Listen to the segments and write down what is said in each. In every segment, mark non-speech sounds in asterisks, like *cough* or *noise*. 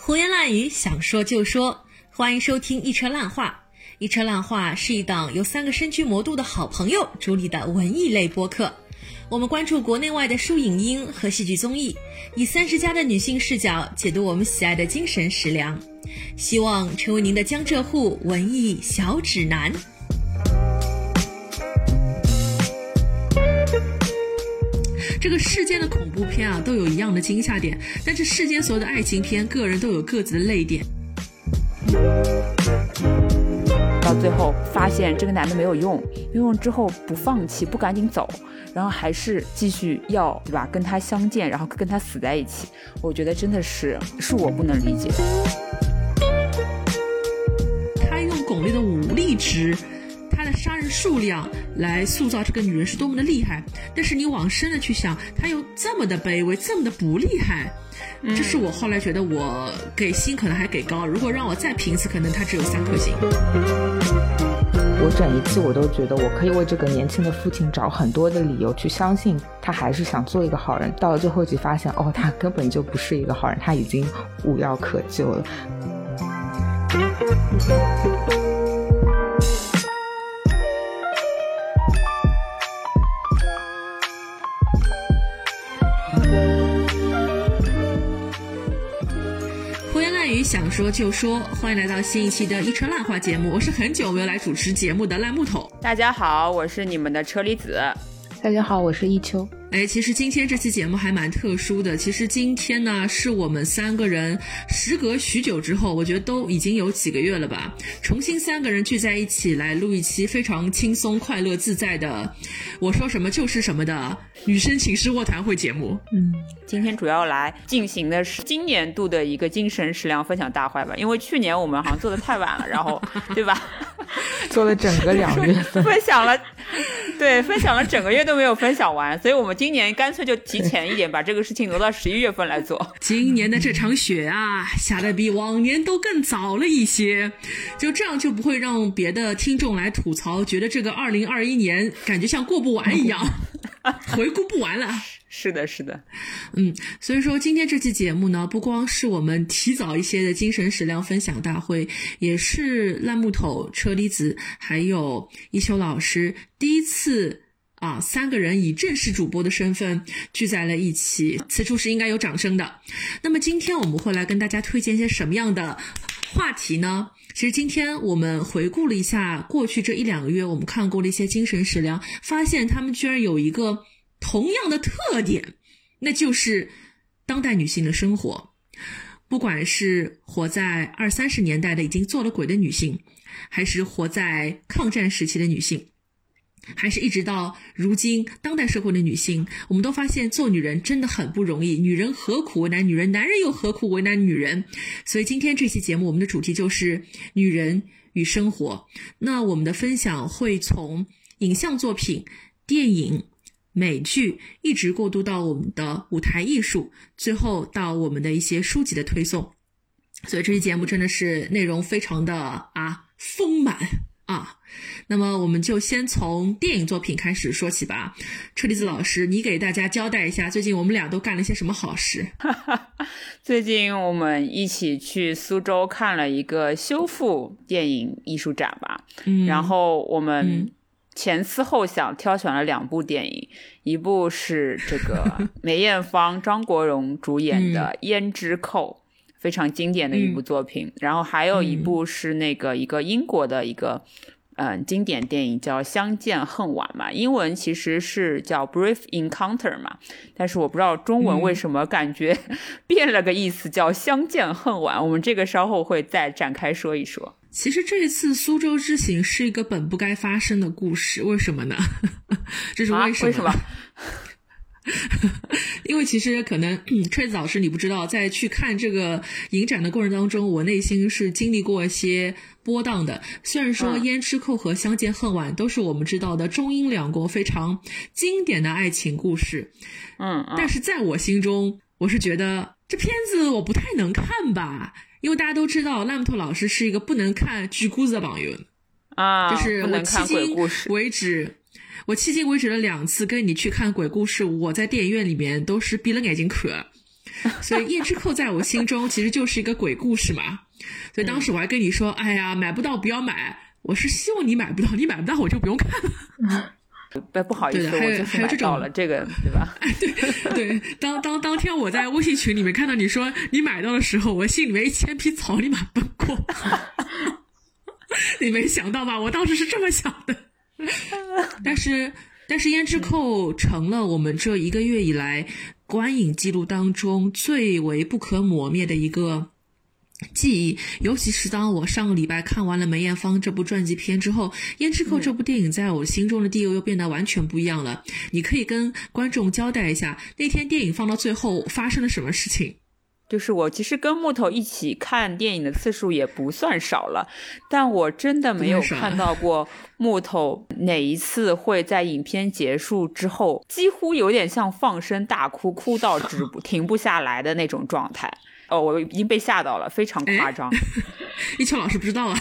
胡言乱语，想说就说。欢迎收听《一车烂话》。《一车烂话》是一档由三个身居魔都的好朋友主理的文艺类播客。我们关注国内外的书影音和戏剧综艺，以三十加的女性视角解读我们喜爱的精神食粮，希望成为您的江浙沪文艺小指南。这个世间的恐怖片啊，都有一样的惊吓点，但是世间所有的爱情片，个人都有各自的泪点。到最后发现这个男的没有用，用用之后不放弃，不赶紧走，然后还是继续要，对吧？跟他相见，然后跟他死在一起，我觉得真的是是我不能理解。他用巩俐的武力值。数量来塑造这个女人是多么的厉害，但是你往深的去想，她又这么的卑微，这么的不厉害，这是我后来觉得我给星可能还给高，如果让我再评一次，可能他只有三颗星。我整一次我都觉得我可以为这个年轻的父亲找很多的理由去相信他还是想做一个好人，到了最后一集发现哦，他根本就不是一个好人，他已经无药可救了。想说就说，欢迎来到新一期的《一车烂话》节目，我是很久没有来主持节目的烂木头。大家好，我是你们的车厘子。大家好，我是一秋。哎，其实今天这期节目还蛮特殊的。其实今天呢，是我们三个人时隔许久之后，我觉得都已经有几个月了吧，重新三个人聚在一起来录一期非常轻松、快乐、自在的，我说什么就是什么的女生寝室卧谈会节目。嗯，今天主要来进行的是今年度的一个精神食粮分享大会吧，因为去年我们好像做的太晚了，然后对吧？做了整个两月份，*laughs* 分享了，对，分享了整个月都没有分享完，所以我们今年干脆就提前一点，把这个事情挪到十一月份来做。*laughs* 今年的这场雪啊，下的比往年都更早了一些，就这样就不会让别的听众来吐槽，觉得这个二零二一年感觉像过不完一样，*laughs* 回顾不完了。是的，是的，嗯，所以说今天这期节目呢，不光是我们提早一些的精神食粮分享大会，也是烂木头、车厘子还有一休老师第一次啊，三个人以正式主播的身份聚在了一起，此处是应该有掌声的。那么今天我们会来跟大家推荐一些什么样的话题呢？其实今天我们回顾了一下过去这一两个月我们看过的一些精神食粮，发现他们居然有一个。同样的特点，那就是当代女性的生活，不管是活在二三十年代的已经做了鬼的女性，还是活在抗战时期的女性，还是一直到如今当代社会的女性，我们都发现做女人真的很不容易。女人何苦为难女人，男人又何苦为难女人？所以今天这期节目，我们的主题就是女人与生活。那我们的分享会从影像作品、电影。美剧一直过渡到我们的舞台艺术，最后到我们的一些书籍的推送，所以这期节目真的是内容非常的啊丰满啊。那么我们就先从电影作品开始说起吧。车厘子老师，你给大家交代一下，最近我们俩都干了些什么好事？最近我们一起去苏州看了一个修复电影艺术展吧，嗯，然后我们。前思后想，挑选了两部电影，一部是这个 *laughs* 梅艳芳、张国荣主演的《胭脂扣》，非常经典的一部作品。然后还有一部是那个一个英国的一个嗯经典电影，叫《相见恨晚》嘛，英文其实是叫《Brief Encounter》嘛，但是我不知道中文为什么感觉 *laughs* 变了个意思，叫《相见恨晚》。我们这个稍后会再展开说一说。其实这一次苏州之行是一个本不该发生的故事，为什么呢？*laughs* 这是为什么？为什么？*laughs* 因为其实可能吹子老师你不知道，在去看这个影展的过程当中，我内心是经历过一些波荡的。虽然说《胭脂扣》和《相见恨晚》都是我们知道的中英两国非常经典的爱情故事，嗯，但是在我心中，我是觉得这片子我不太能看吧。因为大家都知道，烂木头老师是一个不能看剧故事的朋友啊，就是我迄今为止，我迄今为止的两次跟你去看鬼故事，我在电影院里面都是闭了眼睛看，所以胭脂扣在我心中其实就是一个鬼故事嘛。所以当时我还跟你说：“哎呀，买不到不要买。”我是希望你买不到，你买不到我就不用看了。不 *laughs* 不好意思，还有还有这种了，这个对吧？对对，当当当天我在微信群里面看到你说你买到的时候，我心里面一千匹草立马奔过。*laughs* 你没想到吧？我当时是这么想的。*laughs* 但是但是胭脂扣成了我们这一个月以来观影记录当中最为不可磨灭的一个。记忆，尤其是当我上个礼拜看完了梅艳芳这部传记片之后，《胭脂扣》这部电影在我心中的地位又变得完全不一样了。你可以跟观众交代一下，那天电影放到最后发生了什么事情？就是我其实跟木头一起看电影的次数也不算少了，但我真的没有看到过木头哪一次会在影片结束之后，几乎有点像放声大哭，哭到止不停不下来的那种状态。哦，我已经被吓到了，非常夸张。*laughs* 一秋老师不知道啊，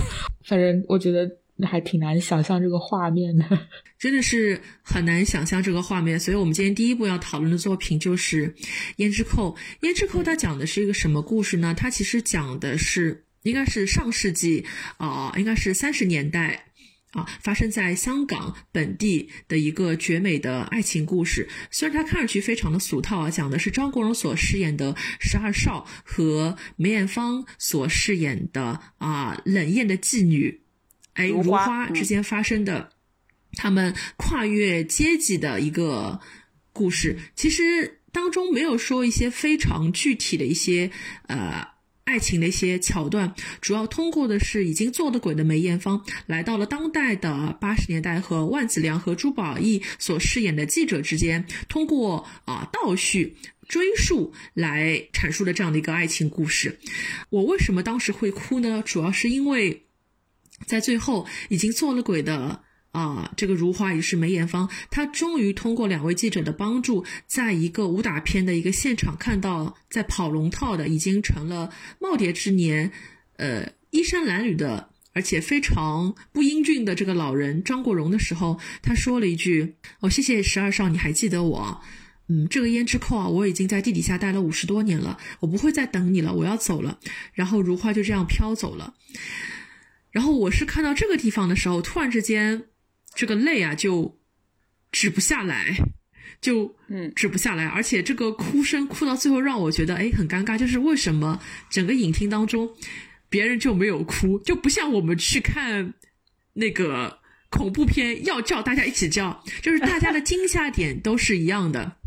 反正我觉得那还挺难想象这个画面的，*laughs* 真的是很难想象这个画面。所以我们今天第一部要讨论的作品就是《胭脂扣》。《胭脂扣》它讲的是一个什么故事呢？它其实讲的是应该是上世纪啊，应该是三十年代。啊，发生在香港本地的一个绝美的爱情故事。虽然它看上去非常的俗套啊，讲的是张国荣所饰演的十二少和梅艳芳所饰演的啊冷艳的妓女，哎如花之间发生的他们跨越阶级的一个故事。其实当中没有说一些非常具体的一些呃。爱情的一些桥段，主要通过的是已经做了鬼的梅艳芳，来到了当代的八十年代，和万梓良和朱宝意所饰演的记者之间，通过啊倒叙追溯来阐述的这样的一个爱情故事。我为什么当时会哭呢？主要是因为在最后已经做了鬼的。啊，这个如花也是梅艳芳，她终于通过两位记者的帮助，在一个武打片的一个现场看到，在跑龙套的已经成了耄耋之年，呃，衣衫褴褛的，而且非常不英俊的这个老人张国荣的时候，他说了一句：“哦，谢谢十二少，你还记得我？嗯，这个胭脂扣啊，我已经在地底下待了五十多年了，我不会再等你了，我要走了。”然后如花就这样飘走了。然后我是看到这个地方的时候，突然之间。这个泪啊，就止不下来，就嗯止不下来，而且这个哭声哭到最后，让我觉得哎很尴尬，就是为什么整个影厅当中别人就没有哭，就不像我们去看那个恐怖片要叫大家一起叫，就是大家的惊吓点都是一样的。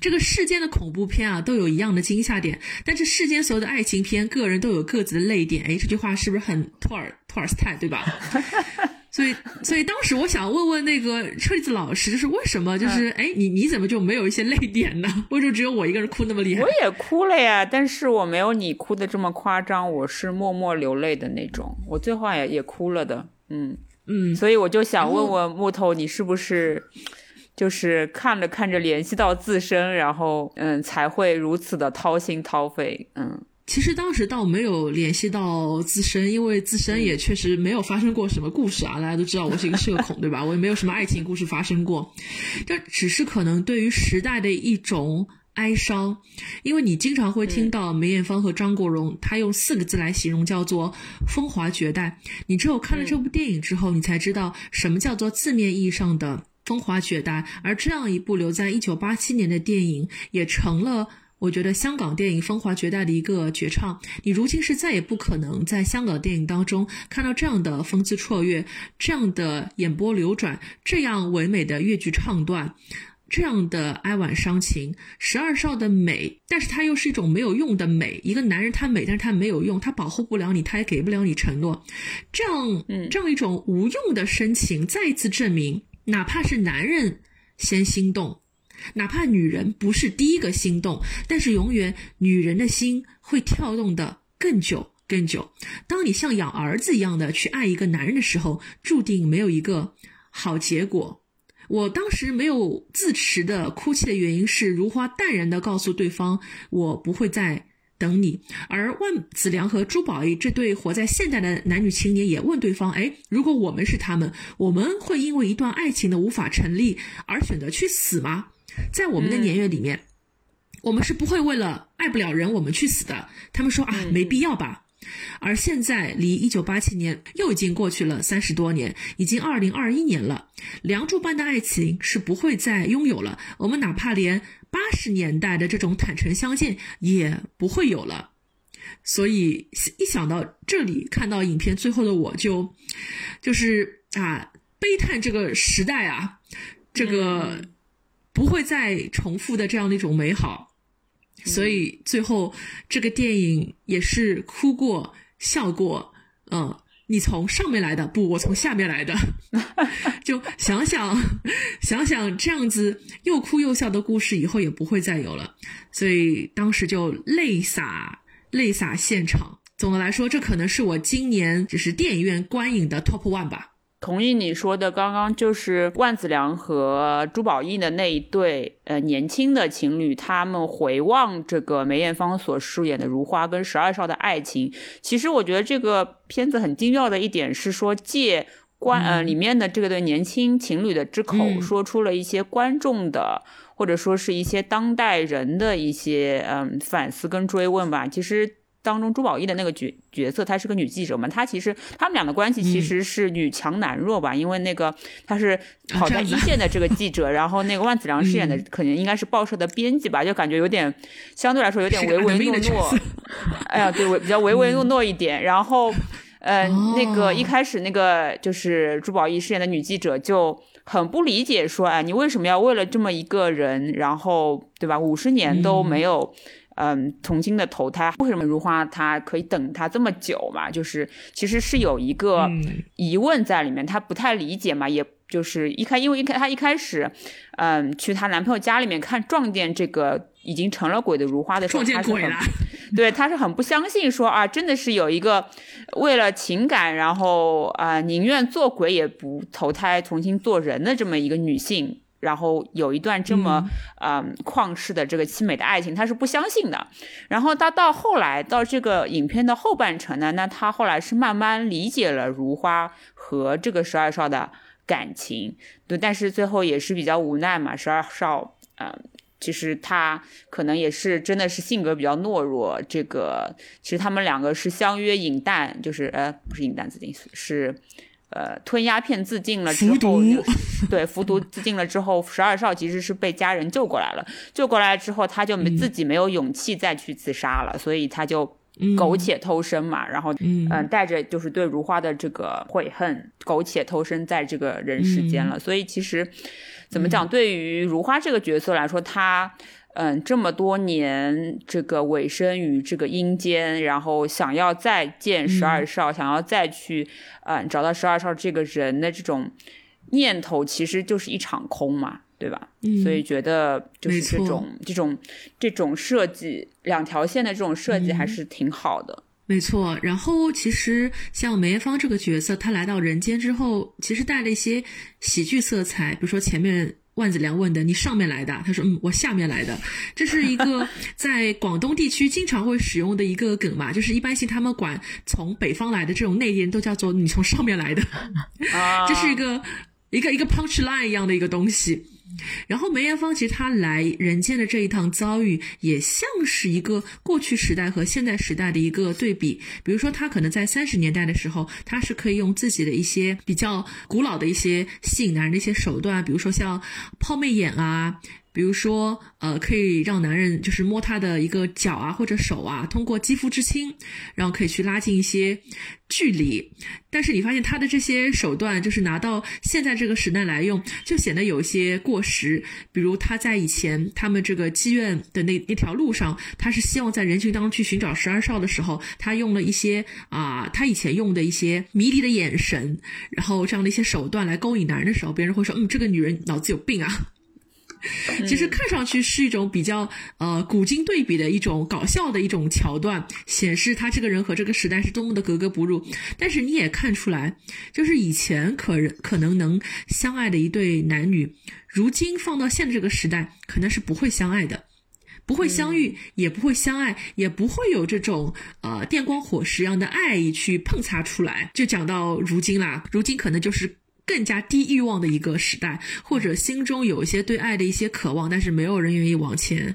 这个世间的恐怖片啊，都有一样的惊吓点，但是世间所有的爱情片，个人都有各自的泪点。哎，这句话是不是很托尔托尔斯泰，对吧？*laughs* 所以，所以当时我想问问那个车厘子老师，就是为什么，就是哎，你你怎么就没有一些泪点呢？为什么只有我一个人哭那么厉害？我也哭了呀，但是我没有你哭的这么夸张，我是默默流泪的那种。我最后也也哭了的，嗯嗯。所以我就想问问木头，你是不是就是看着看着联系到自身，然后嗯才会如此的掏心掏肺，嗯。其实当时倒没有联系到自身，因为自身也确实没有发生过什么故事啊。大家都知道我是一个社恐，对吧？我也没有什么爱情故事发生过，这只是可能对于时代的一种哀伤。因为你经常会听到梅艳芳和张国荣，他用四个字来形容，叫做风华绝代。你只有看了这部电影之后，你才知道什么叫做字面意义上的风华绝代。而这样一部留在一九八七年的电影，也成了。我觉得香港电影风华绝代的一个绝唱，你如今是再也不可能在香港电影当中看到这样的风姿绰约、这样的眼波流转、这样唯美的越剧唱段、这样的哀婉伤情。十二少的美，但是它又是一种没有用的美。一个男人他美，但是他没有用，他保护不了你，他也给不了你承诺。这样，这样一种无用的深情，再一次证明，哪怕是男人先心动。哪怕女人不是第一个心动，但是永远女人的心会跳动的更久更久。当你像养儿子一样的去爱一个男人的时候，注定没有一个好结果。我当时没有自持的哭泣的原因是，如花淡然的告诉对方，我不会再等你。而万梓良和朱宝意这对活在现代的男女青年也问对方：哎，如果我们是他们，我们会因为一段爱情的无法成立而选择去死吗？在我们的年月里面，我们是不会为了爱不了人我们去死的。他们说啊，没必要吧。而现在离一九八七年又已经过去了三十多年，已经二零二一年了。梁祝般的爱情是不会再拥有了，我们哪怕连八十年代的这种坦诚相见也不会有了。所以一想到这里，看到影片最后的我就，就是啊，悲叹这个时代啊，这个不会再重复的这样的一种美好。所以最后这个电影也是哭过笑过，嗯，你从上面来的，不，我从下面来的，*laughs* 就想想想想这样子又哭又笑的故事，以后也不会再有了。所以当时就泪洒泪洒现场。总的来说，这可能是我今年就是电影院观影的 top one 吧。同意你说的，刚刚就是万梓良和朱宝意的那一对呃年轻的情侣，他们回望这个梅艳芳所饰演的如花跟十二少的爱情。其实我觉得这个片子很精妙的一点是说，借观呃里面的这个对年轻情侣的之口，说出了一些观众的或者说是一些当代人的一些嗯反思跟追问吧。其实。当中朱宝意的那个角角色，她是个女记者嘛？她其实他们俩的关系其实是女强男弱吧？因为那个她是跑在一线的这个记者，然后那个万梓良饰演的可能应该是报社的编辑吧？就感觉有点相对来说有点唯唯诺诺。哎呀，对，比较唯唯诺诺一点。然后，呃，那个一开始那个就是朱宝意饰演的女记者就很不理解，说哎，你为什么要为了这么一个人，然后对吧？五十年都没有。嗯，重新的投胎，为什么如花她可以等他这么久嘛？就是其实是有一个疑问在里面，她不太理解嘛，也就是一开，因为一开她一开始，嗯，去她男朋友家里面看撞见这个已经成了鬼的如花的时候，撞见鬼了，对，她是很不相信说啊，真的是有一个为了情感，然后啊宁愿做鬼也不投胎重新做人的这么一个女性。然后有一段这么嗯旷世的这个凄美的爱情，他是不相信的。然后他到后来到这个影片的后半程呢，那他后来是慢慢理解了如花和这个十二少的感情，对，但是最后也是比较无奈嘛。十二少嗯，其实他可能也是真的是性格比较懦弱。这个其实他们两个是相约饮弹，就是呃不是饮弹自尽是。呃，吞鸦片自尽了之后，*laughs* 对，服毒自尽了之后，十二少其实是被家人救过来了。救过来之后，他就没自己没有勇气再去自杀了，所以他就苟且偷生嘛。然后，嗯，带着就是对如花的这个悔恨，苟且偷生在这个人世间了。所以其实怎么讲，对于如花这个角色来说，他。嗯，这么多年，这个委身于这个阴间，然后想要再见十二少，想要再去，嗯，找到十二少这个人的这种念头，其实就是一场空嘛，对吧？嗯，所以觉得就是这种这种这种设计，两条线的这种设计还是挺好的。没错。然后其实像梅艳芳这个角色，她来到人间之后，其实带了一些喜剧色彩，比如说前面。万梓良问的：“你上面来的？”他说：“嗯，我下面来的。”这是一个 *laughs* 在广东地区经常会使用的一个梗嘛，就是一般性他们管从北方来的这种内地人都叫做“你从上面来的”，*laughs* 这是一个一个一个 punch line 一样的一个东西。然后梅艳芳其实她来人间的这一趟遭遇，也像是一个过去时代和现代时代的一个对比。比如说，她可能在三十年代的时候，她是可以用自己的一些比较古老的一些吸引男人的一些手段，比如说像抛媚眼啊。比如说，呃，可以让男人就是摸她的一个脚啊或者手啊，通过肌肤之亲，然后可以去拉近一些距离。但是你发现他的这些手段，就是拿到现在这个时代来用，就显得有一些过时。比如他在以前他们这个妓院的那那条路上，他是希望在人群当中去寻找十二少的时候，他用了一些啊，他以前用的一些迷离的眼神，然后这样的一些手段来勾引男人的时候，别人会说，嗯，这个女人脑子有病啊。其实看上去是一种比较呃古今对比的一种搞笑的一种桥段，显示他这个人和这个时代是多么的格格不入。但是你也看出来，就是以前可可能能相爱的一对男女，如今放到现在这个时代，可能是不会相爱的，不会相遇，也不会相爱，也不会有这种呃电光火石一样的爱意去碰擦出来。就讲到如今啦，如今可能就是。更加低欲望的一个时代，或者心中有一些对爱的一些渴望，但是没有人愿意往前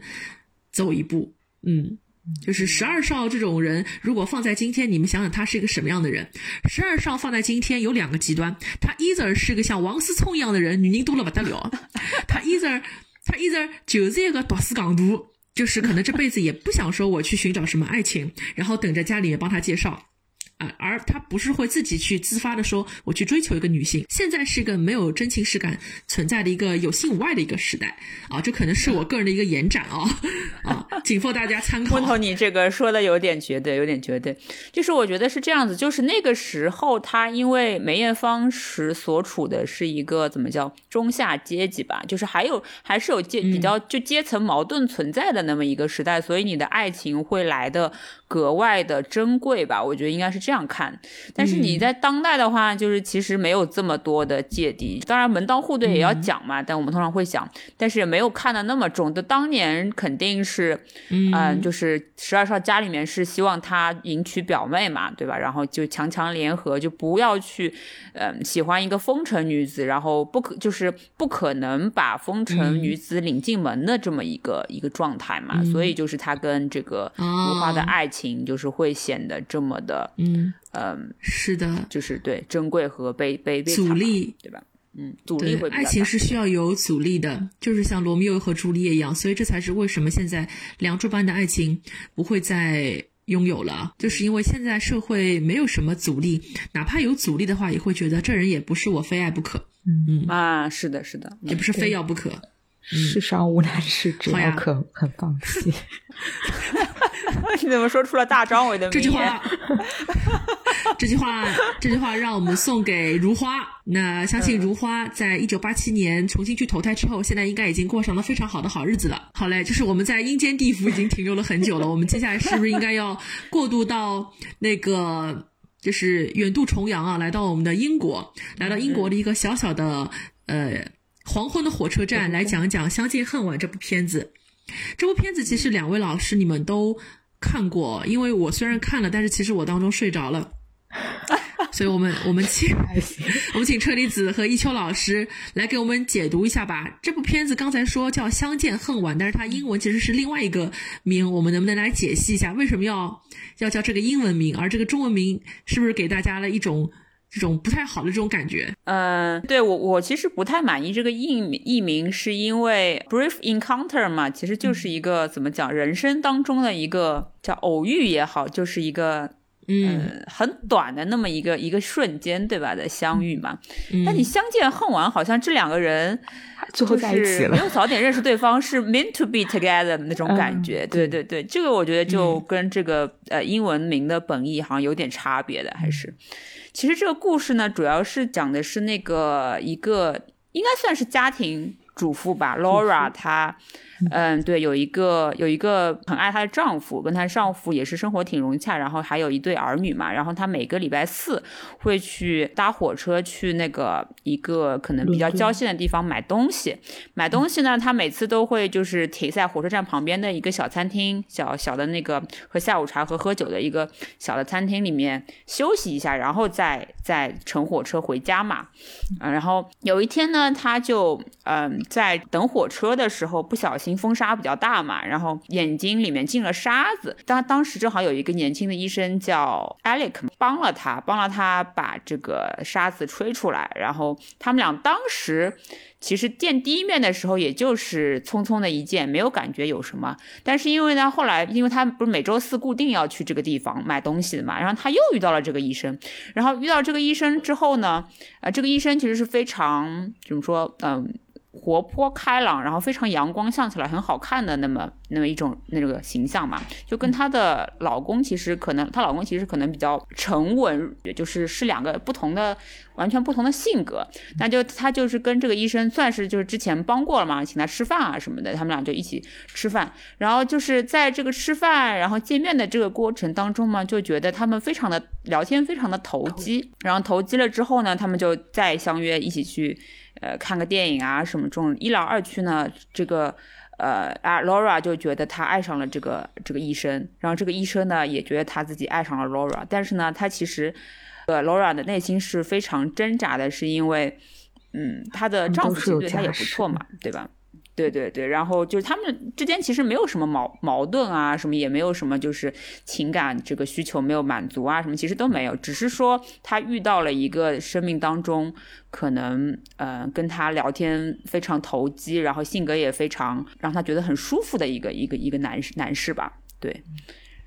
走一步。嗯，就是十二少这种人，如果放在今天，你们想想他是一个什么样的人？十二少放在今天有两个极端，他 either 是个像王思聪一样的人，女人多了不得了；*laughs* 他 either 他 either 就是一个读书港独，就是可能这辈子也不想说我去寻找什么爱情，然后等着家里面帮他介绍。而他不是会自己去自发的说，我去追求一个女性。现在是一个没有真情实感存在的一个有性无爱的一个时代啊，这可能是我个人的一个延展啊啊，仅供大家参考。*laughs* 木头，你这个说的有点绝对，有点绝对。就是我觉得是这样子，就是那个时候他因为梅艳芳时所处的是一个怎么叫中下阶级吧，就是还有还是有阶比较就阶层矛盾存在的那么一个时代，所以你的爱情会来的。格外的珍贵吧，我觉得应该是这样看。但是你在当代的话，就是其实没有这么多的芥蒂。当然门当户对也要讲嘛，但我们通常会想，但是也没有看的那么重。就当年肯定是，嗯，就是十二少家里面是希望他迎娶表妹嘛，对吧？然后就强强联合，就不要去，嗯，喜欢一个风尘女子，然后不可就是不可能把风尘女子领进门的这么一个一个状态嘛。所以就是他跟这个如花的爱情。情就是会显得这么的，嗯嗯，是的，就是对珍贵和被被被阻力，对吧？嗯，阻力会爱情是需要有阻力的，就是像罗密欧和朱丽叶一样，所以这才是为什么现在梁祝般的爱情不会再拥有了，就是因为现在社会没有什么阻力，哪怕有阻力的话，也会觉得这人也不是我非爱不可。嗯。嗯啊，是的，是的，也不是非要不可。世上无难事，只要肯肯放弃。*laughs* 你怎么说出了大张伟的这句话？*laughs* 这句话，这句话让我们送给如花。那相信如花在一九八七年重新去投胎之后，现在应该已经过上了非常好的好日子了。好嘞，就是我们在阴间地府已经停留了很久了，我们接下来是不是应该要过渡到那个，就是远渡重洋啊，来到我们的英国，来到英国的一个小小的呃。黄昏的火车站，来讲讲《相见恨晚》这部片子。这部片子其实两位老师你们都看过，因为我虽然看了，但是其实我当中睡着了。*laughs* 所以我们我们请 *laughs* 我们请车厘子和一秋老师来给我们解读一下吧。这部片子刚才说叫《相见恨晚》，但是它英文其实是另外一个名，我们能不能来解析一下为什么要要叫这个英文名，而这个中文名是不是给大家了一种？这种不太好的这种感觉，嗯，对我我其实不太满意这个译名，译名是因为 brief encounter 嘛，其实就是一个怎么讲，人生当中的一个叫偶遇也好，就是一个嗯很短的那么一个一个瞬间，对吧的相遇嘛。那你相见恨晚，好像这两个人 *laughs* 最后在一起了，没有早点认识对方，是 meant to be together 的那种感觉。对对对，这个我觉得就跟这个呃英文名的本意好像有点差别的，还是。其实这个故事呢，主要是讲的是那个一个应该算是家庭主妇吧，Laura 她。*laughs* 嗯，对，有一个有一个很爱她的丈夫，跟她丈夫也是生活挺融洽，然后还有一对儿女嘛。然后她每个礼拜四会去搭火车去那个一个可能比较郊县的地方买东西。买东西呢，她每次都会就是停在火车站旁边的一个小餐厅，小小的那个喝下午茶和喝酒的一个小的餐厅里面休息一下，然后再再乘火车回家嘛。啊，然后有一天呢，她就嗯在等火车的时候不小心。风沙比较大嘛，然后眼睛里面进了沙子。当当时正好有一个年轻的医生叫 Alec，帮了他，帮了他把这个沙子吹出来。然后他们俩当时其实见第一面的时候，也就是匆匆的一见，没有感觉有什么。但是因为呢，后来因为他不是每周四固定要去这个地方买东西的嘛，然后他又遇到了这个医生。然后遇到这个医生之后呢，啊，这个医生其实是非常怎么说，嗯。活泼开朗，然后非常阳光，笑起来很好看的那么那么一种那个形象嘛，就跟她的老公其实可能，她老公其实可能比较沉稳，就是是两个不同的完全不同的性格。那就她就是跟这个医生算是就是之前帮过了嘛，请他吃饭啊什么的，他们俩就一起吃饭。然后就是在这个吃饭然后见面的这个过程当中嘛，就觉得他们非常的聊天非常的投机。然后投机了之后呢，他们就再相约一起去。呃，看个电影啊，什么这种。一来二去呢，这个呃啊，Laura 就觉得她爱上了这个这个医生，然后这个医生呢也觉得他自己爱上了 Laura，但是呢，他其实呃 Laura 的内心是非常挣扎的，是因为嗯，她的丈夫其实对她也不错嘛，对吧？对对对，然后就是他们之间其实没有什么矛矛盾啊，什么也没有什么就是情感这个需求没有满足啊，什么其实都没有，只是说他遇到了一个生命当中可能呃跟他聊天非常投机，然后性格也非常让他觉得很舒服的一个一个一个男男士吧，对，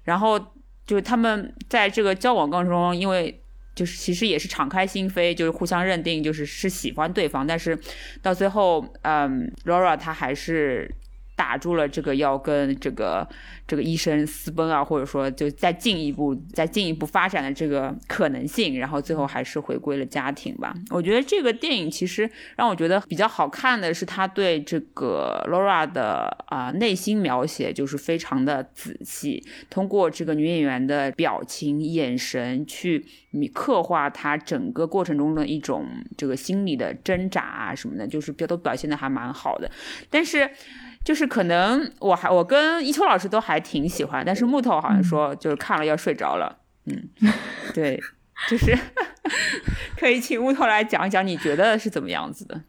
然后就是他们在这个交往过程中，因为。就是其实也是敞开心扉，就是互相认定，就是是喜欢对方，但是到最后，嗯，Laura 她还是。打住了这个要跟这个这个医生私奔啊，或者说就再进一步、再进一步发展的这个可能性，然后最后还是回归了家庭吧。我觉得这个电影其实让我觉得比较好看的是他对这个 Laura 的啊内心描写就是非常的仔细，通过这个女演员的表情、眼神去刻画她整个过程中的一种这个心理的挣扎啊什么的，就是表都表现的还蛮好的，但是。就是可能我还我跟一秋老师都还挺喜欢，但是木头好像说就是看了要睡着了，嗯，对，就是 *laughs* 可以请木头来讲一讲你觉得是怎么样子的，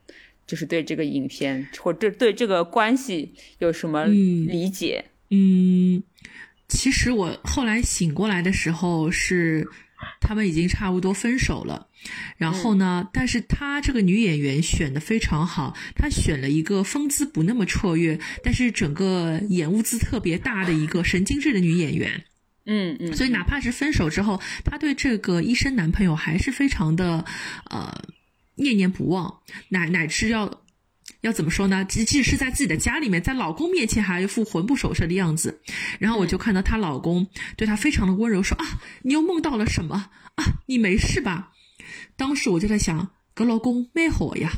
就是对这个影片或者对这个关系有什么理解？嗯，其实我后来醒过来的时候是。他们已经差不多分手了，然后呢？但是她这个女演员选的非常好，她选了一个风姿不那么绰约，但是整个眼乌兹特别大的一个神经质的女演员。嗯嗯。所以哪怕是分手之后，她对这个医生男朋友还是非常的呃念念不忘，乃乃至要。要怎么说呢？即即使是在自己的家里面，在老公面前还一副魂不守舍的样子。然后我就看到她老公对她非常的温柔，说啊，你又梦到了什么啊？你没事吧？当时我就在想，格老公没火呀。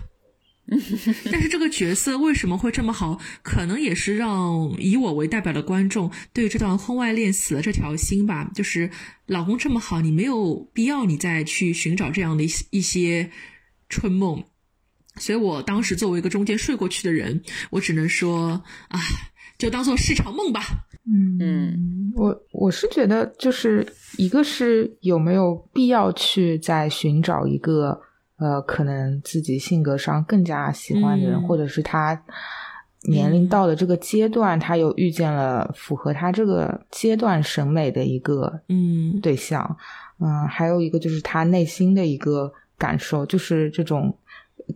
*laughs* 但是这个角色为什么会这么好？可能也是让以我为代表的观众对这段婚外恋死了这条心吧。就是老公这么好，你没有必要你再去寻找这样的一一些春梦。所以我当时作为一个中间睡过去的人，我只能说啊，就当做是场梦吧。嗯嗯，我我是觉得，就是一个是有没有必要去再寻找一个呃，可能自己性格上更加喜欢的人，或者是他年龄到了这个阶段，他又遇见了符合他这个阶段审美的一个嗯对象。嗯，还有一个就是他内心的一个感受，就是这种。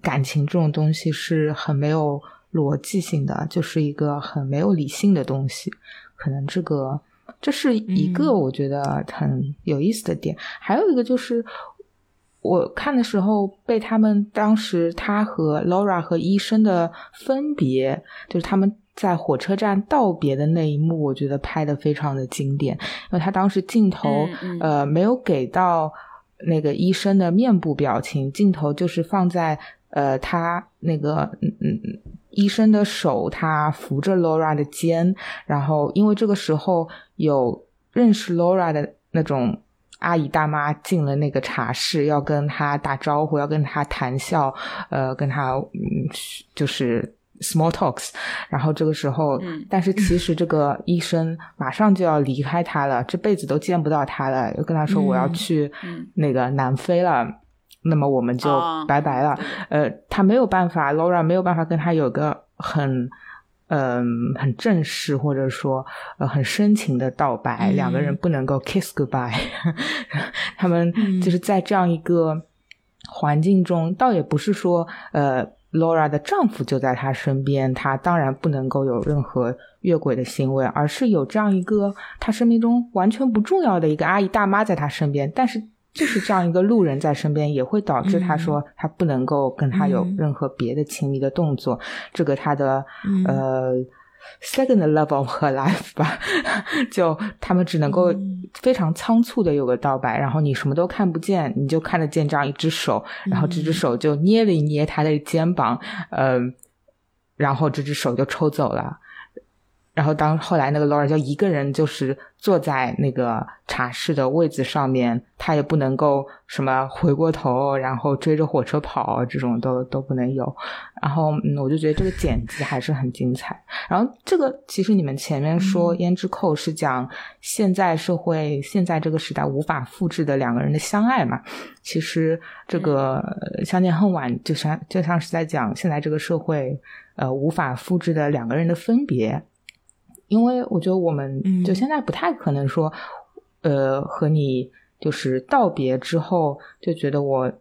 感情这种东西是很没有逻辑性的，就是一个很没有理性的东西。可能这个这是一个我觉得很有意思的点。还有一个就是我看的时候被他们当时他和 Laura 和医生的分别，就是他们在火车站道别的那一幕，我觉得拍的非常的经典。因为他当时镜头呃没有给到那个医生的面部表情，镜头就是放在。呃，他那个嗯嗯医生的手，他扶着 Laura 的肩，然后因为这个时候有认识 Laura 的那种阿姨大妈进了那个茶室，要跟他打招呼，要跟他谈笑，呃，跟他嗯就是 small talks，然后这个时候，但是其实这个医生马上就要离开他了，这辈子都见不到他了，又跟他说我要去那个南非了。那么我们就拜拜了。呃，他没有办法，Laura 没有办法跟他有个很，嗯，很正式或者说呃很深情的道白。两个人不能够 kiss goodbye。*laughs* 他们就是在这样一个环境中，倒也不是说呃，Laura 的丈夫就在她身边，她当然不能够有任何越轨的行为，而是有这样一个她生命中完全不重要的一个阿姨大妈在她身边，但是。就是这样一个路人在身边，也会导致他说他不能够跟他有任何别的亲密的动作。这个他的呃 second love of her life 吧，*laughs* 就他们只能够非常仓促的有个道白，然后你什么都看不见，你就看得见这样一只手，然后这只手就捏了一捏他的肩膀，呃，然后这只手就抽走了。然后当后来那个 Laura 就一个人就是坐在那个茶室的位子上面，他也不能够什么回过头，然后追着火车跑，这种都都不能有。然后嗯，我就觉得这个剪辑还是很精彩。然后这个其实你们前面说《胭脂扣》是讲现在社会现在这个时代无法复制的两个人的相爱嘛？其实这个《相见恨晚》就像就像是在讲现在这个社会呃无法复制的两个人的分别。因为我觉得我们就现在不太可能说，呃，和你就是道别之后就觉得我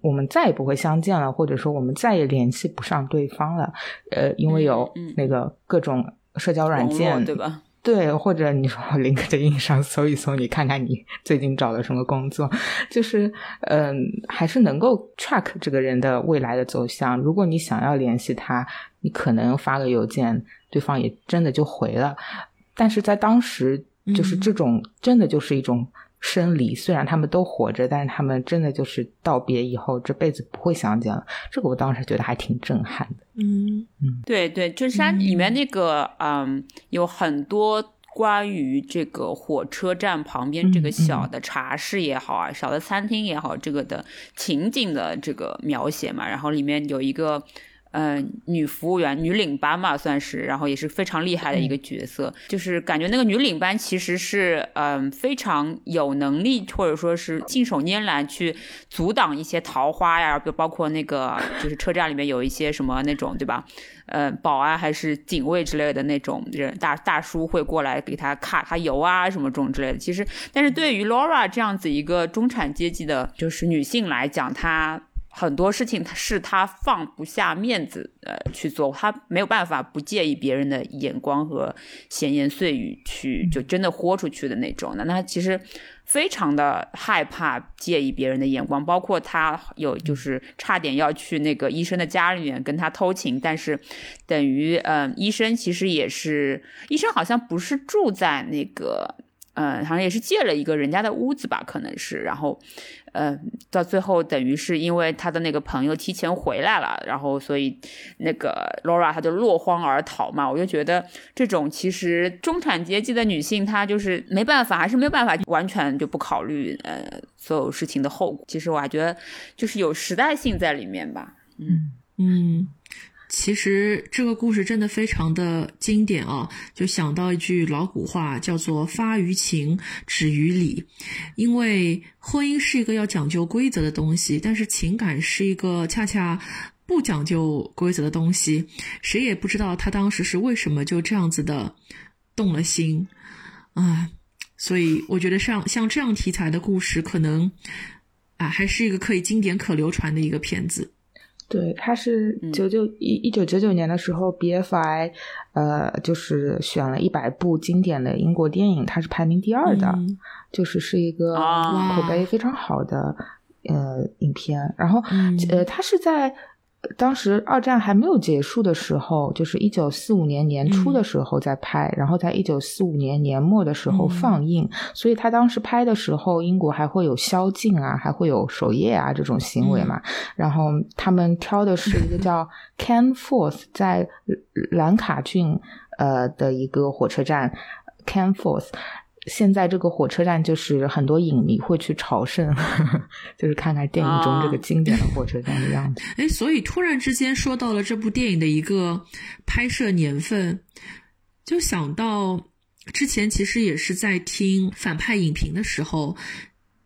我们再也不会相见了，或者说我们再也联系不上对方了，呃，因为有那个各种社交软件，对吧？对，或者你说 *laughs* LinkedIn 上搜一搜，你看看你最近找了什么工作，就是嗯，还是能够 track 这个人的未来的走向。如果你想要联系他，你可能发个邮件。对方也真的就回了，但是在当时，就是这种真的就是一种生离。虽然他们都活着，但是他们真的就是道别以后，这辈子不会相见了。这个我当时觉得还挺震撼的。嗯嗯，对对，就是它里面那个嗯，有很多关于这个火车站旁边这个小的茶室也好啊，小的餐厅也好，这个的情景的这个描写嘛。然后里面有一个。嗯，女服务员、女领班嘛，算是，然后也是非常厉害的一个角色。就是感觉那个女领班其实是，嗯，非常有能力，或者说是信手拈来去阻挡一些桃花呀，包括那个就是车站里面有一些什么那种，对吧？呃，保安还是警卫之类的那种人，大大叔会过来给他卡他油啊，什么这种之类的。其实，但是对于 Laura 这样子一个中产阶级的，就是女性来讲，她。很多事情是他放不下面子呃去做，他没有办法不介意别人的眼光和闲言碎语去就真的豁出去的那种的。那他其实非常的害怕介意别人的眼光，包括他有就是差点要去那个医生的家里面跟他偷情，但是等于嗯医生其实也是医生好像不是住在那个。嗯，好像也是借了一个人家的屋子吧，可能是，然后，呃，到最后等于是因为他的那个朋友提前回来了，然后所以那个 Laura 她就落荒而逃嘛。我就觉得这种其实中产阶级的女性，她就是没办法，还是没有办法完全就不考虑呃所有事情的后果。其实我还觉得就是有时代性在里面吧。嗯嗯。其实这个故事真的非常的经典啊，就想到一句老古话，叫做“发于情，止于理”。因为婚姻是一个要讲究规则的东西，但是情感是一个恰恰不讲究规则的东西。谁也不知道他当时是为什么就这样子的动了心啊。所以我觉得像像这样题材的故事，可能啊还是一个可以经典可流传的一个片子。对，他是九九一一九九九年的时候，BFI，呃，就是选了一百部经典的英国电影，它是排名第二的，就是是一个口碑非常好的呃影片。然后呃，它是在。当时二战还没有结束的时候，就是一九四五年年初的时候在拍，然后在一九四五年年末的时候放映。所以他当时拍的时候，英国还会有宵禁啊，还会有守夜啊这种行为嘛。然后他们挑的是一个叫 *laughs* Canforth，在兰卡郡呃的一个火车站 Canforth。现在这个火车站就是很多影迷会去朝圣，*laughs* 就是看看电影中这个经典的火车站的样子。*laughs* 哎，所以突然之间说到了这部电影的一个拍摄年份，就想到之前其实也是在听反派影评的时候。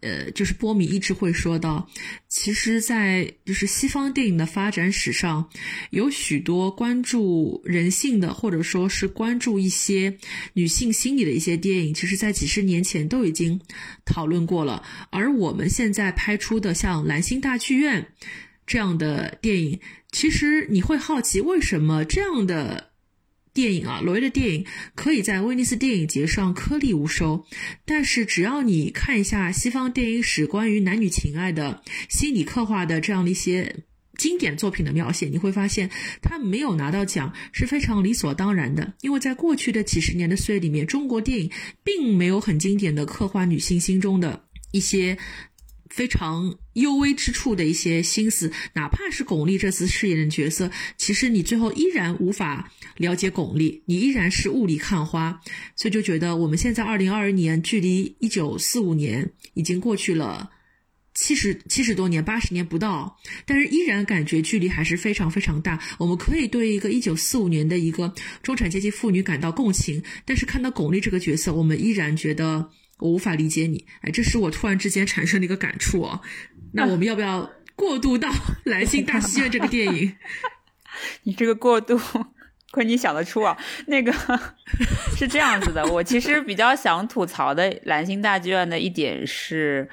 呃，就是波米一直会说到，其实，在就是西方电影的发展史上，有许多关注人性的，或者说是关注一些女性心理的一些电影，其实在几十年前都已经讨论过了。而我们现在拍出的像《蓝星大剧院》这样的电影，其实你会好奇，为什么这样的？电影啊，罗威的电影可以在威尼斯电影节上颗粒无收，但是只要你看一下西方电影史关于男女情爱的心理刻画的这样的一些经典作品的描写，你会发现他没有拿到奖是非常理所当然的。因为在过去的几十年的岁月里面，中国电影并没有很经典的刻画女性心中的一些非常幽微之处的一些心思，哪怕是巩俐这次饰演的角色，其实你最后依然无法了解巩俐，你依然是雾里看花，所以就觉得我们现在二零二二年，距离一九四五年已经过去了七十七十多年，八十年不到，但是依然感觉距离还是非常非常大。我们可以对一个一九四五年的一个中产阶级妇女感到共情，但是看到巩俐这个角色，我们依然觉得。我无法理解你，哎，这是我突然之间产生的一个感触哦。那我们要不要过渡到《蓝星大戏院》这个电影？*laughs* 你这个过渡，亏你想得出啊！那个是这样子的，我其实比较想吐槽的《蓝星大剧院》的一点是。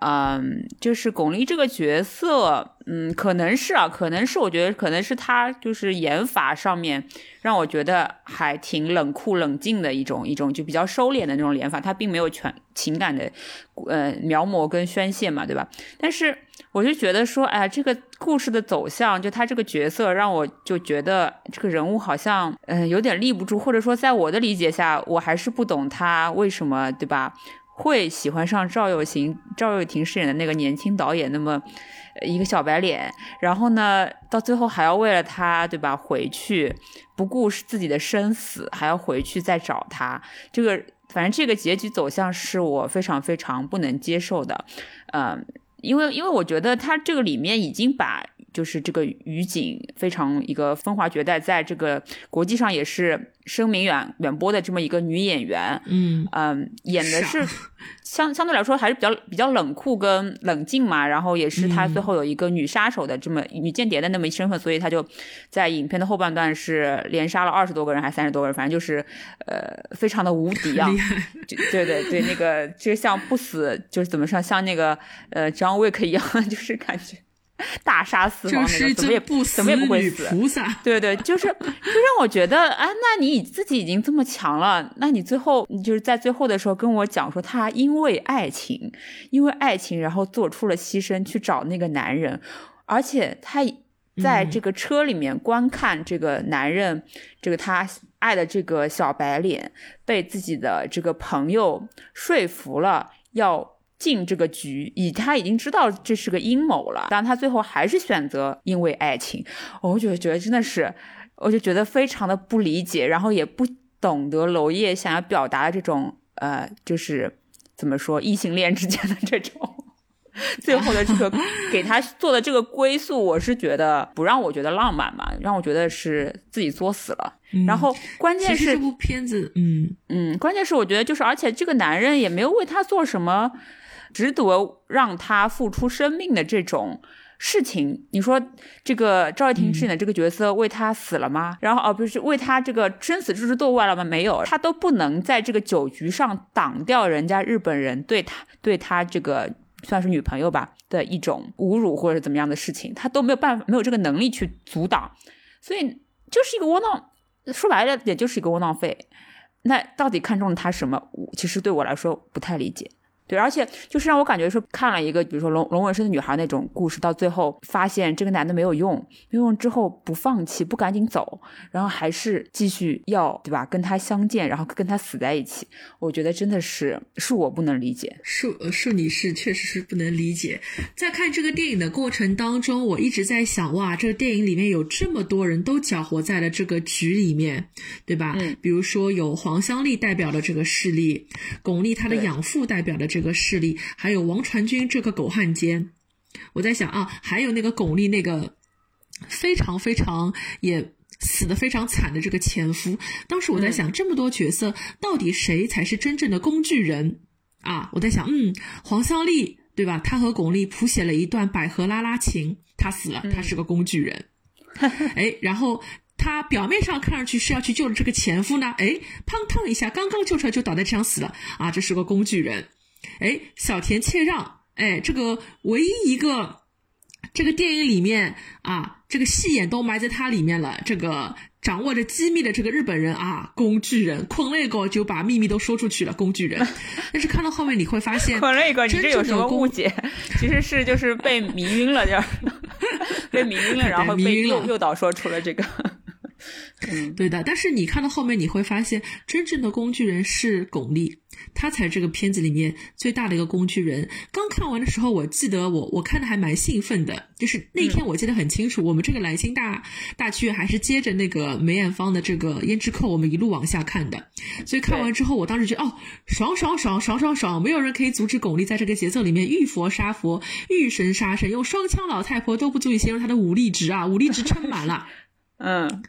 嗯，就是巩俐这个角色，嗯，可能是啊，可能是我觉得可能是她就是演法上面让我觉得还挺冷酷冷静的一种一种就比较收敛的那种演法，她并没有全情感的呃描摹跟宣泄嘛，对吧？但是我就觉得说，哎，这个故事的走向，就她这个角色让我就觉得这个人物好像嗯有点立不住，或者说在我的理解下，我还是不懂她为什么，对吧？会喜欢上赵又廷，赵又廷饰演的那个年轻导演，那么一个小白脸，然后呢，到最后还要为了他，对吧？回去不顾自己的生死，还要回去再找他。这个反正这个结局走向是我非常非常不能接受的，嗯，因为因为我觉得他这个里面已经把。就是这个于景非常一个风华绝代，在这个国际上也是声名远远播的这么一个女演员，嗯嗯，演的是 *laughs* 相相对来说还是比较比较冷酷跟冷静嘛，然后也是他最后有一个女杀手的这么女间谍的那么一身份，所以他就在影片的后半段是连杀了二十多个人还三十多个人，反正就是呃非常的无敌啊，对对对，那个就像不死就是怎么说像那个呃张卫克一样，*laughs* 就是感觉。*laughs* 大杀四方那个怎么也不怎么也不会死，对对，就是就让我觉得，哎，那你自己已经这么强了，那你最后你就是在最后的时候跟我讲说，他因为爱情，因为爱情，然后做出了牺牲去找那个男人，而且他在这个车里面观看这个男人，这个他爱的这个小白脸被自己的这个朋友说服了要。进这个局，以他已经知道这是个阴谋了，但他最后还是选择因为爱情，我就觉得真的是，我就觉得非常的不理解，然后也不懂得娄烨想要表达的这种，呃，就是怎么说异性恋之间的这种。最后的这个给他做的这个归宿，我是觉得不让我觉得浪漫嘛，让我觉得是自己作死了。然后关键是这部片子，嗯嗯，关键是我觉得就是，而且这个男人也没有为他做什么。值得让他付出生命的这种事情，你说这个赵又廷饰演的这个角色为他死了吗？然后哦，不是为他这个生死置之度外了吗？没有，他都不能在这个酒局上挡掉人家日本人对他对他这个算是女朋友吧的一种侮辱或者怎么样的事情，他都没有办法，没有这个能力去阻挡，所以就是一个窝囊，说白了也就是一个窝囊废。那到底看中了他什么？其实对我来说不太理解。对，而且就是让我感觉说看了一个，比如说龙龙纹身的女孩那种故事，到最后发现这个男的没有用，没有用之后不放弃，不赶紧走，然后还是继续要对吧？跟他相见，然后跟他死在一起，我觉得真的是是我不能理解，是是你是确实是不能理解。在看这个电影的过程当中，我一直在想，哇，这个电影里面有这么多人都搅和在了这个局里面，对吧？嗯，比如说有黄香丽代表的这个势力，巩俐她的养父代表的这。这个势力，还有王传君这个狗汉奸，我在想啊，还有那个巩俐那个非常非常也死的非常惨的这个前夫。当时我在想，这么多角色，到底谁才是真正的工具人啊？我在想，嗯，黄孝丽对吧？她和巩俐谱写了一段百合拉拉情，她死了，她是个工具人。*laughs* 哎，然后他表面上看上去是要去救这个前夫呢，哎，砰腾一下，刚刚救出来就倒在地上死了啊，这是个工具人。哎，小田切让，哎，这个唯一一个这个电影里面啊，这个戏眼都埋在他里面了。这个掌握着机密的这个日本人啊，工具人，昆内个就把秘密都说出去了，工具人。*laughs* 但是看到后面你会发现，昆内个你这有什么误解？其实是就是被迷晕了，就被迷晕了，*laughs* 然后被诱诱导说出了这个。*laughs* 嗯，对的。但是你看到后面，你会发现真正的工具人是巩俐，他才是这个片子里面最大的一个工具人。刚看完的时候，我记得我我看的还蛮兴奋的，就是那天我记得很清楚，我们这个兰心大大剧院还是接着那个梅艳芳的这个胭脂扣，我们一路往下看的。所以看完之后，我当时觉得哦，爽爽爽爽爽爽，没有人可以阻止巩俐在这个节奏里面遇佛杀佛、遇神杀神，用双枪老太婆都不足以形容她的武力值啊，武力值撑满了。*laughs* 嗯，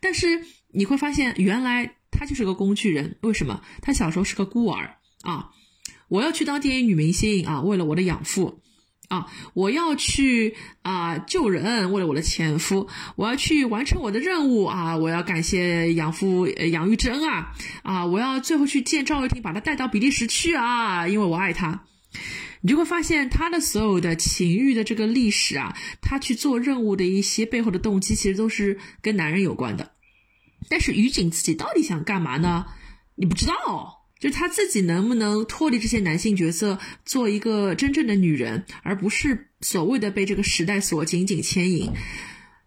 但是你会发现，原来她就是个工具人。为什么？她小时候是个孤儿啊！我要去当电影女明星啊，为了我的养父啊！我要去啊救人，为了我的前夫！我要去完成我的任务啊！我要感谢养父养育之恩啊！啊！我要最后去见赵又廷，把他带到比利时去啊！因为我爱他。你就会发现他的所有的情欲的这个历史啊，他去做任务的一些背后的动机，其实都是跟男人有关的。但是于景自己到底想干嘛呢？你不知道。就她自己能不能脱离这些男性角色，做一个真正的女人，而不是所谓的被这个时代所紧紧牵引？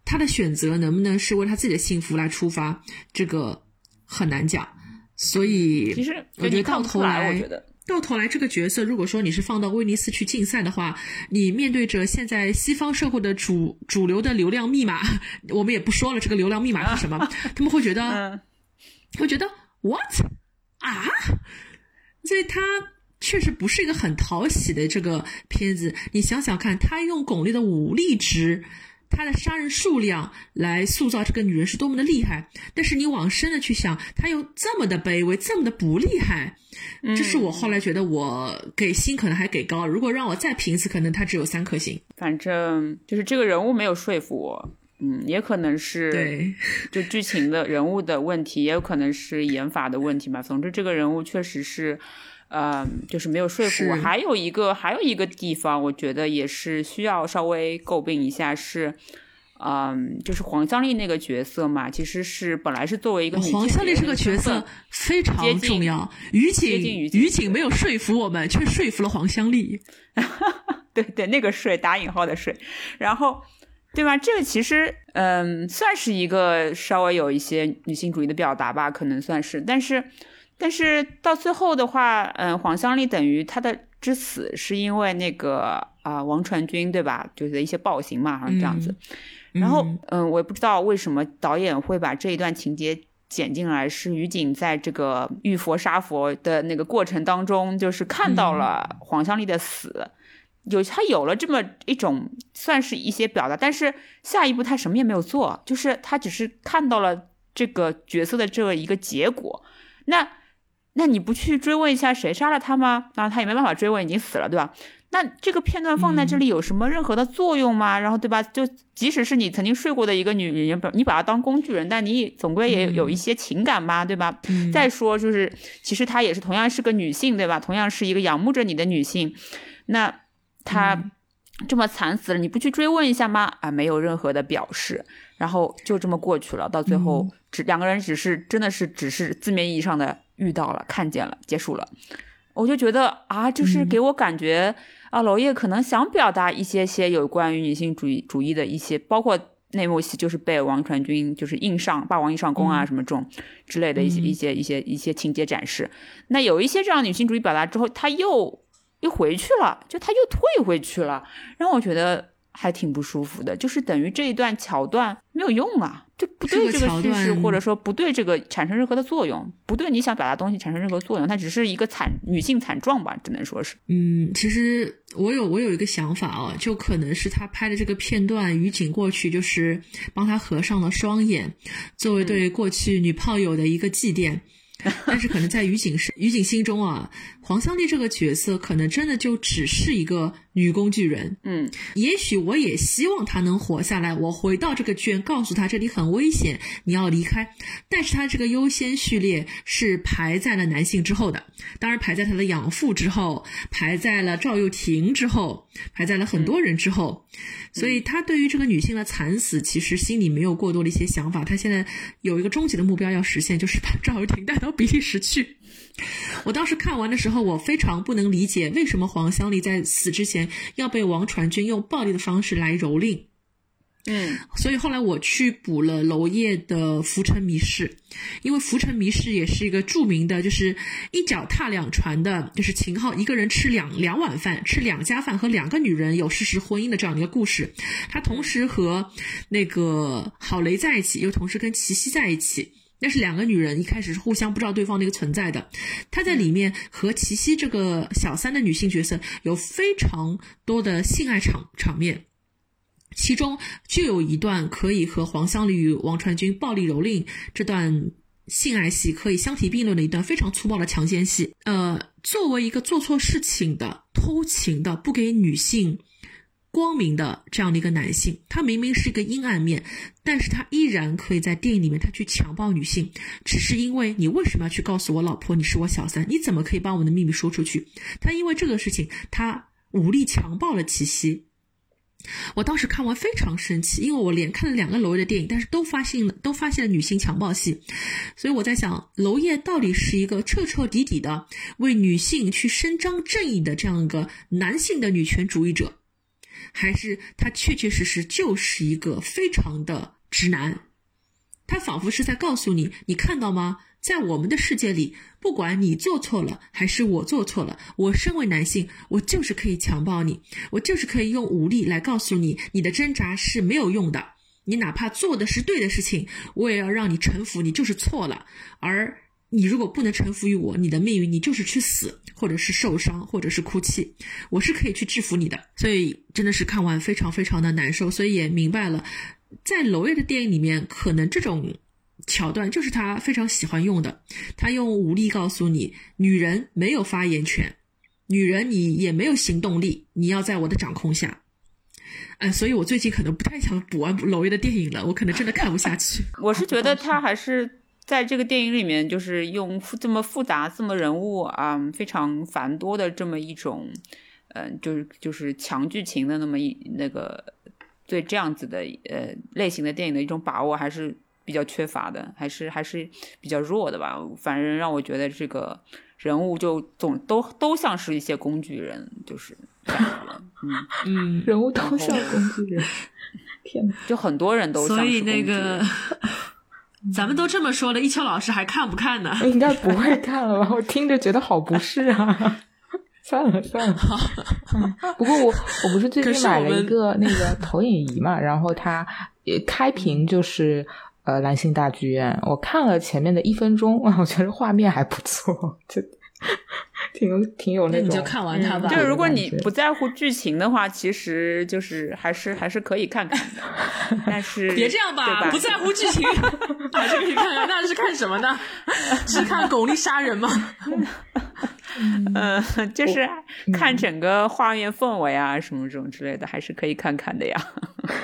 她的选择能不能是为她自己的幸福来出发？这个很难讲。所以，其实我觉得到头来，我觉得到头来这个角色，如果说你是放到威尼斯去竞赛的话，你面对着现在西方社会的主主流的流量密码，我们也不说了，这个流量密码是什么？*laughs* 他们会觉得，会觉得 what？啊，所以他确实不是一个很讨喜的这个片子。你想想看，他用巩俐的武力值、他的杀人数量来塑造这个女人是多么的厉害。但是你往深的去想，他又这么的卑微，这么的不厉害。这是我后来觉得我给星可能还给高。如果让我再评一次，可能他只有三颗星。反正就是这个人物没有说服我。嗯，也可能是对，就剧情的人物的问题，也有可能是演法的问题嘛。总之，这个人物确实是，呃，就是没有说服我。还有一个，还有一个地方，我觉得也是需要稍微诟病一下，是，嗯，就是黄香丽那个角色嘛，其实是本来是作为一个黄香丽这个角色非常重要，于景于景没有说服我们，却说服了黄香丽。*laughs* 对对，那个睡打引号的睡，然后。对吧？这个其实，嗯，算是一个稍微有一些女性主义的表达吧，可能算是。但是，但是到最后的话，嗯，黄香丽等于她的之死是因为那个啊王传君，对吧？就是一些暴行嘛，好像这样子。然后，嗯，我也不知道为什么导演会把这一段情节剪进来，是于景在这个遇佛杀佛的那个过程当中，就是看到了黄香丽的死。有他有了这么一种算是一些表达，但是下一步他什么也没有做，就是他只是看到了这个角色的这个一个结果。那那你不去追问一下谁杀了他吗？然后他也没办法追问，已经死了，对吧？那这个片段放在这里有什么任何的作用吗？然后对吧？就即使是你曾经睡过的一个女人，你把她当工具人，但你总归也有一些情感吧，对吧？再说就是，其实她也是同样是个女性，对吧？同样是一个仰慕着你的女性，那。她这么惨死了，你不去追问一下吗？啊，没有任何的表示，然后就这么过去了。到最后，只两个人只是真的是只是字面意义上的遇到了、看见了、结束了。我就觉得啊，就是给我感觉啊，娄烨可能想表达一些些有关于女性主义主义的一些，包括那幕戏就是被王传君就是硬上霸王硬上弓啊什么这种之类的一些一些一些一些情节展示。那有一些这样女性主义表达之后，他又。又回去了，就他又退回去了，让我觉得还挺不舒服的。就是等于这一段桥段没有用啊，就不对这个叙事或者说不对这个产生任何的作用，不对你想表达东西产生任何作用，它只是一个惨女性惨状吧，只能说是。嗯，其实我有我有一个想法啊，就可能是他拍的这个片段，于景过去就是帮他合上了双眼，作为对过去女炮友的一个祭奠。*laughs* 但是可能在于景是于景心中啊，黄香丽这个角色可能真的就只是一个女工具人。嗯，也许我也希望她能活下来，我回到这个剧院，告诉她这里很危险，你要离开。但是她这个优先序列是排在了男性之后的，当然排在她的养父之后，排在了赵又廷之后，排在了很多人之后。所以她对于这个女性的惨死，其实心里没有过多的一些想法。她现在有一个终极的目标要实现，就是把赵又廷带到比利时去。*laughs* 我当时看完的时候，我非常不能理解，为什么黄香丽在死之前要被王传君用暴力的方式来蹂躏。嗯，所以后来我去补了娄烨的《浮沉迷事》，因为《浮沉迷事》也是一个著名的，就是一脚踏两船的，就是秦昊一个人吃两两碗饭，吃两家饭和两个女人有事实婚姻的这样的一个故事。他同时和那个郝蕾在一起，又同时跟齐溪在一起。那是两个女人一开始是互相不知道对方那个存在的。他在里面和齐溪这个小三的女性角色有非常多的性爱场场面，其中就有一段可以和黄香丽与王传君暴力蹂躏这段性爱戏可以相提并论的一段非常粗暴的强奸戏。呃，作为一个做错事情的偷情的不给女性。光明的这样的一个男性，他明明是一个阴暗面，但是他依然可以在电影里面他去强暴女性，只是因为你为什么要去告诉我老婆你是我小三？你怎么可以把我们的秘密说出去？他因为这个事情，他武力强暴了齐溪。我当时看完非常生气，因为我连看了两个娄烨的电影，但是都发现了都发现了女性强暴戏，所以我在想，娄烨到底是一个彻彻底底的为女性去伸张正义的这样一个男性的女权主义者？还是他确确实实就是一个非常的直男，他仿佛是在告诉你：你看到吗？在我们的世界里，不管你做错了还是我做错了，我身为男性，我就是可以强暴你，我就是可以用武力来告诉你，你的挣扎是没有用的。你哪怕做的是对的事情，我也要让你臣服，你就是错了。而你如果不能臣服于我，你的命运你就是去死，或者是受伤，或者是哭泣，我是可以去制服你的。所以真的是看完非常非常的难受，所以也明白了，在娄烨的电影里面，可能这种桥段就是他非常喜欢用的。他用武力告诉你，女人没有发言权，女人你也没有行动力，你要在我的掌控下。哎，所以我最近可能不太想补完娄烨的电影了，我可能真的看不下去。*laughs* 我是觉得他还是。在这个电影里面，就是用这么复杂、这么人物啊，非常繁多的这么一种，嗯，就是就是强剧情的那么一那个对这样子的呃类型的电影的一种把握，还是比较缺乏的，还是还是比较弱的吧。反正让我觉得这个人物就总都都像是一些工具人，就是感觉，嗯 *laughs* 嗯，人物都像工具人，天呐，就很多人都所以那个。咱们都这么说了，一秋老师还看不看呢？*laughs* 应该不会看了吧？我听着觉得好不适啊！算了算了。*laughs* 不过我我不是最近买了一个那个投影仪嘛，然后它开屏就是呃蓝星大剧院，我看了前面的一分钟，*laughs* 我觉得画面还不错，就。挺挺有那种，你就看完它吧。就如果你不在乎剧情的话，其实就是还是还是可以看看的。但是 *laughs* 别这样吧，不在乎剧情还是可以看看。那是看什么呢？是看巩俐杀人吗？嗯，*laughs* 就是看整个画面氛围啊，什么这种之类的，还是可以看看的呀。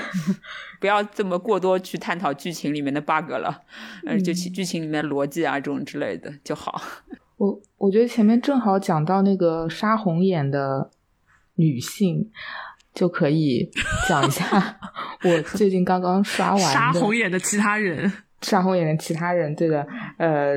*laughs* 不要这么过多去探讨剧情里面的 bug 了，嗯，就剧情里面逻辑啊这种之类的就好。*laughs* 我我觉得前面正好讲到那个杀红眼的女性，就可以讲一下我最近刚刚刷完杀红眼的其他人，杀红眼的其他人，对的，呃，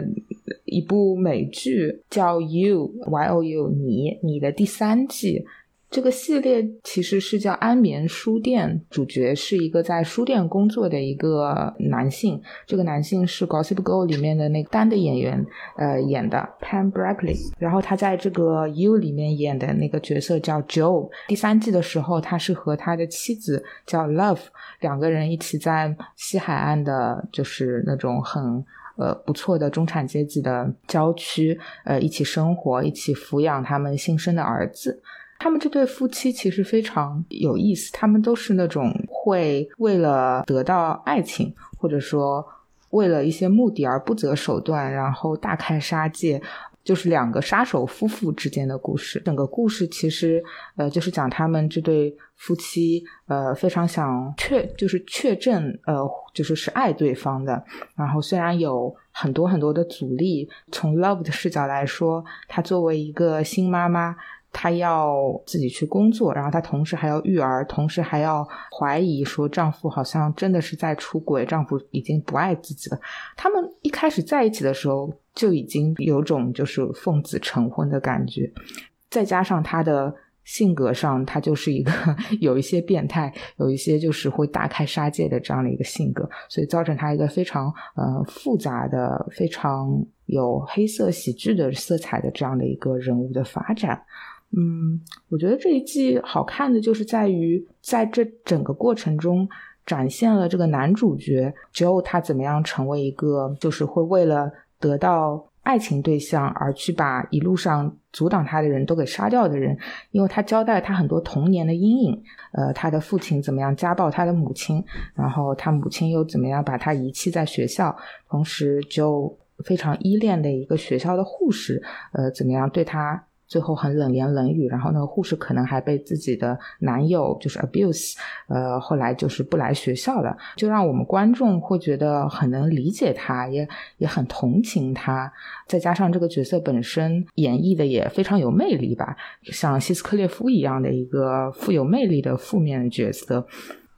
一部美剧叫 You Y O U 你你的第三季。这个系列其实是叫《安眠书店》，主角是一个在书店工作的一个男性。这个男性是《Gossip Girl》里面的那个单的演员，呃，演的 Pam Brackley。然后他在这个《You》里面演的那个角色叫 Joe。第三季的时候，他是和他的妻子叫 Love 两个人一起在西海岸的，就是那种很呃不错的中产阶级的郊区，呃，一起生活，一起抚养他们新生的儿子。他们这对夫妻其实非常有意思，他们都是那种会为了得到爱情，或者说为了一些目的而不择手段，然后大开杀戒，就是两个杀手夫妇之间的故事。整个故事其实呃就是讲他们这对夫妻呃非常想确就是确证呃就是是爱对方的，然后虽然有很多很多的阻力，从 Love 的视角来说，她作为一个新妈妈。她要自己去工作，然后她同时还要育儿，同时还要怀疑说丈夫好像真的是在出轨，丈夫已经不爱自己了。他们一开始在一起的时候就已经有种就是奉子成婚的感觉，再加上她的性格上，他就是一个 *laughs* 有一些变态，有一些就是会大开杀戒的这样的一个性格，所以造成他一个非常呃复杂的、非常有黑色喜剧的色彩的这样的一个人物的发展。嗯，我觉得这一季好看的就是在于在这整个过程中展现了这个男主角 Jo，他怎么样成为一个就是会为了得到。爱情对象而去把一路上阻挡他的人都给杀掉的人，因为他交代他很多童年的阴影，呃，他的父亲怎么样家暴他的母亲，然后他母亲又怎么样把他遗弃在学校，同时就非常依恋的一个学校的护士，呃，怎么样对他。最后很冷言冷语，然后那个护士可能还被自己的男友就是 abuse，呃，后来就是不来学校了，就让我们观众会觉得很能理解他，也也很同情他。再加上这个角色本身演绎的也非常有魅力吧，像希斯克列夫一样的一个富有魅力的负面角色，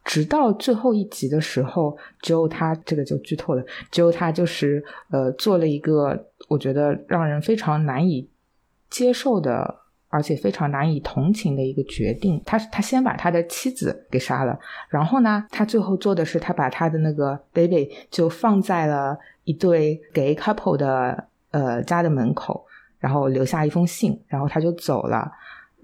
直到最后一集的时候，只有他这个就剧透了，只有他就是呃做了一个我觉得让人非常难以。接受的，而且非常难以同情的一个决定。他他先把他的妻子给杀了，然后呢，他最后做的是，他把他的那个 baby 就放在了一对 gay couple 的呃家的门口，然后留下一封信，然后他就走了。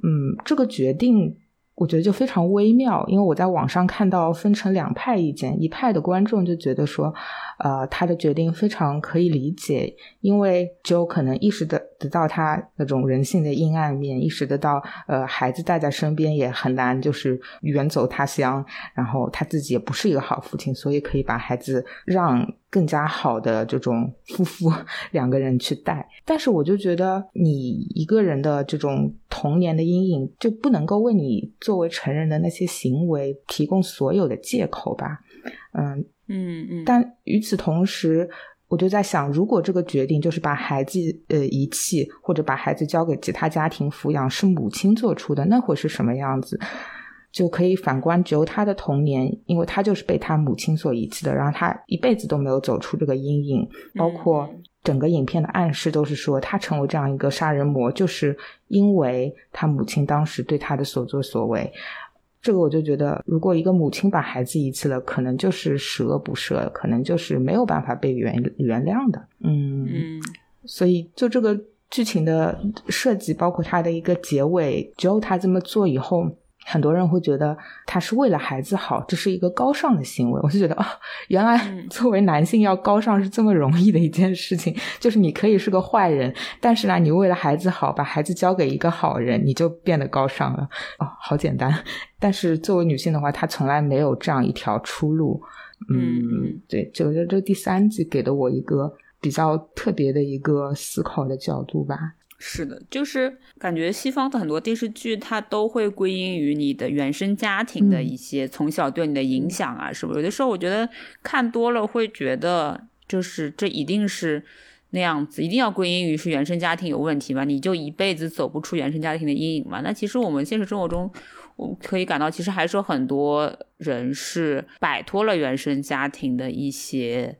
嗯，这个决定。我觉得就非常微妙，因为我在网上看到分成两派意见，一派的观众就觉得说，呃，他的决定非常可以理解，因为只有可能意识得得到他那种人性的阴暗面，意识得到，呃，孩子带在身边也很难，就是远走他乡，然后他自己也不是一个好父亲，所以可以把孩子让。更加好的这种夫妇两个人去带，但是我就觉得你一个人的这种童年的阴影就不能够为你作为成人的那些行为提供所有的借口吧？嗯嗯嗯。但与此同时，我就在想，如果这个决定就是把孩子呃遗弃，或者把孩子交给其他家庭抚养，是母亲做出的，那会是什么样子？就可以反观只有他的童年，因为他就是被他母亲所遗弃的，然后他一辈子都没有走出这个阴影。包括整个影片的暗示都是说，他成为这样一个杀人魔，就是因为他母亲当时对他的所作所为。这个我就觉得，如果一个母亲把孩子遗弃了，可能就是十恶不赦，可能就是没有办法被原原谅的。嗯，所以就这个剧情的设计，包括他的一个结尾，只有他这么做以后。很多人会觉得他是为了孩子好，这是一个高尚的行为。*laughs* 我就觉得啊，原来 *laughs* 作为男性要高尚是这么容易的一件事情。*laughs* 就是你可以是个坏人，但是呢，你为了孩子好，把孩子交给一个好人，你就变得高尚了。哦，好简单。但是作为女性的话，她从来没有这样一条出路。嗯，对，就觉得这第三季给的我一个比较特别的一个思考的角度吧。是的，就是感觉西方的很多电视剧，它都会归因于你的原生家庭的一些从小对你的影响啊，是不是？有的时候我觉得看多了会觉得，就是这一定是那样子，一定要归因于是原生家庭有问题嘛？你就一辈子走不出原生家庭的阴影嘛？那其实我们现实生活中，我可以感到，其实还是有很多人是摆脱了原生家庭的一些。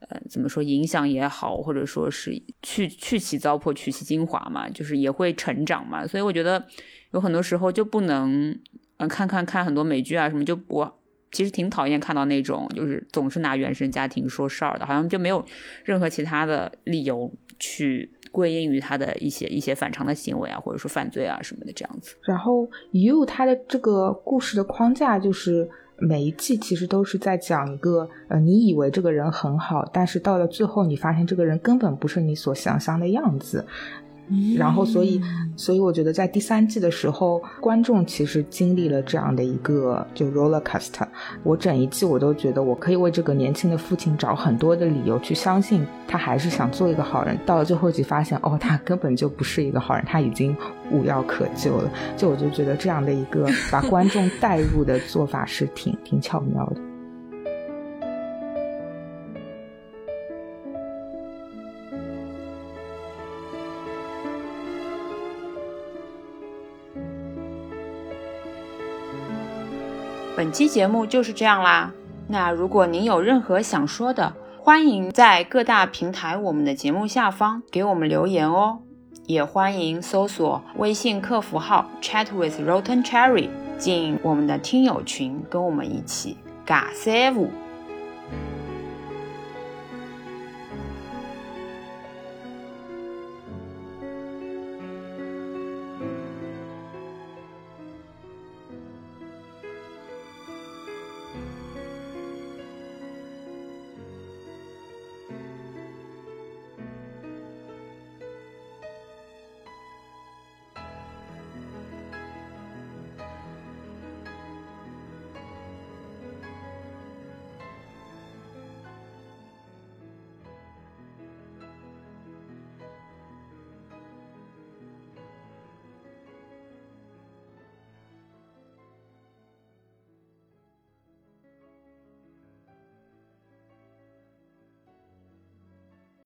呃，怎么说影响也好，或者说是去去其糟粕，取其精华嘛，就是也会成长嘛。所以我觉得有很多时候就不能，嗯，看看看很多美剧啊什么，就我其实挺讨厌看到那种就是总是拿原生家庭说事儿的，好像就没有任何其他的理由去归因于他的一些一些反常的行为啊，或者说犯罪啊什么的这样子。然后 You 他的这个故事的框架就是。每一季其实都是在讲一个，呃，你以为这个人很好，但是到了最后，你发现这个人根本不是你所想象的样子。然后，所以，所以我觉得在第三季的时候，观众其实经历了这样的一个就 roller coaster。我整一季我都觉得，我可以为这个年轻的父亲找很多的理由去相信他还是想做一个好人。到了最后一集，发现哦，他根本就不是一个好人，他已经无药可救了。就我就觉得这样的一个把观众带入的做法是挺挺巧妙的。本期节目就是这样啦。那如果您有任何想说的，欢迎在各大平台我们的节目下方给我们留言哦。也欢迎搜索微信客服号 Chat with Rotten Cherry 进我们的听友群，跟我们一起尬三五。